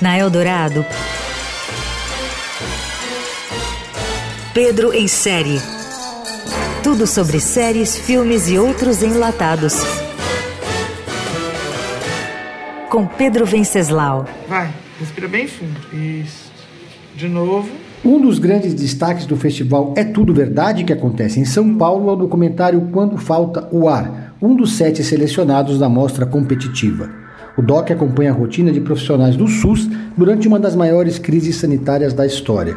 Na Eldorado, Pedro em série. Tudo sobre séries, filmes e outros enlatados. Com Pedro Venceslau. Vai, respira bem fundo. Isso. De novo. Um dos grandes destaques do festival É Tudo Verdade que acontece em São Paulo é o documentário Quando Falta o Ar, um dos sete selecionados da mostra competitiva. O DOC acompanha a rotina de profissionais do SUS durante uma das maiores crises sanitárias da história.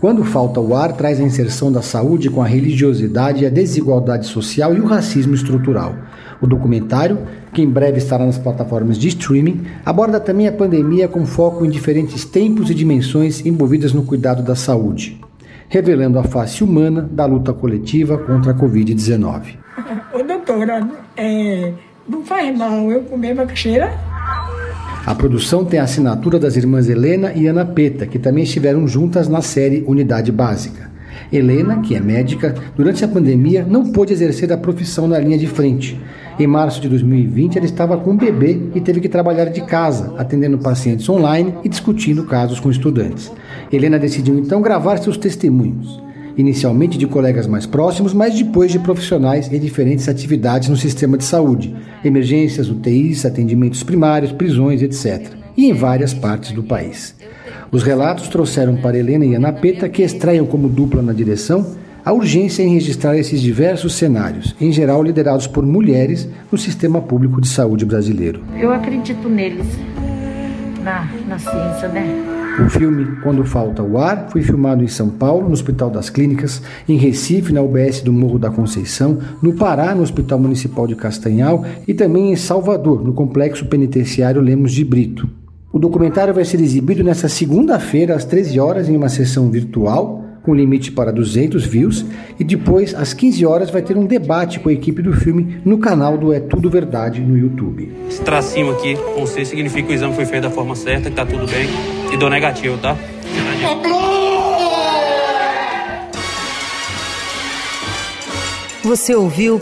Quando falta o ar, traz a inserção da saúde com a religiosidade, a desigualdade social e o racismo estrutural. O documentário, que em breve estará nas plataformas de streaming, aborda também a pandemia com foco em diferentes tempos e dimensões envolvidas no cuidado da saúde, revelando a face humana da luta coletiva contra a Covid-19. Doutora, é, não faz mal eu comer macaxeira? A produção tem a assinatura das irmãs Helena e Ana Peta, que também estiveram juntas na série Unidade Básica. Helena, que é médica, durante a pandemia não pôde exercer a profissão na linha de frente. Em março de 2020, ela estava com um bebê e teve que trabalhar de casa, atendendo pacientes online e discutindo casos com estudantes. Helena decidiu então gravar seus testemunhos inicialmente de colegas mais próximos, mas depois de profissionais em diferentes atividades no sistema de saúde, emergências, UTIs, atendimentos primários, prisões, etc., e em várias partes do país. Os relatos trouxeram para Helena e Ana Peta, que extraiam como dupla na direção, a urgência em registrar esses diversos cenários, em geral liderados por mulheres no sistema público de saúde brasileiro. Eu acredito neles, na, na ciência, né? O filme Quando Falta o Ar foi filmado em São Paulo, no Hospital das Clínicas, em Recife, na UBS do Morro da Conceição, no Pará, no Hospital Municipal de Castanhal e também em Salvador, no Complexo Penitenciário Lemos de Brito. O documentário vai ser exibido nesta segunda-feira, às 13 horas, em uma sessão virtual com limite para 200 views, e depois, às 15 horas, vai ter um debate com a equipe do filme no canal do É Tudo Verdade no YouTube. Esse tracinho aqui com C significa que o exame foi feito da forma certa, que tá tudo bem, e dou negativo, tá? Você ouviu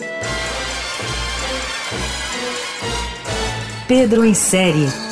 Pedro em série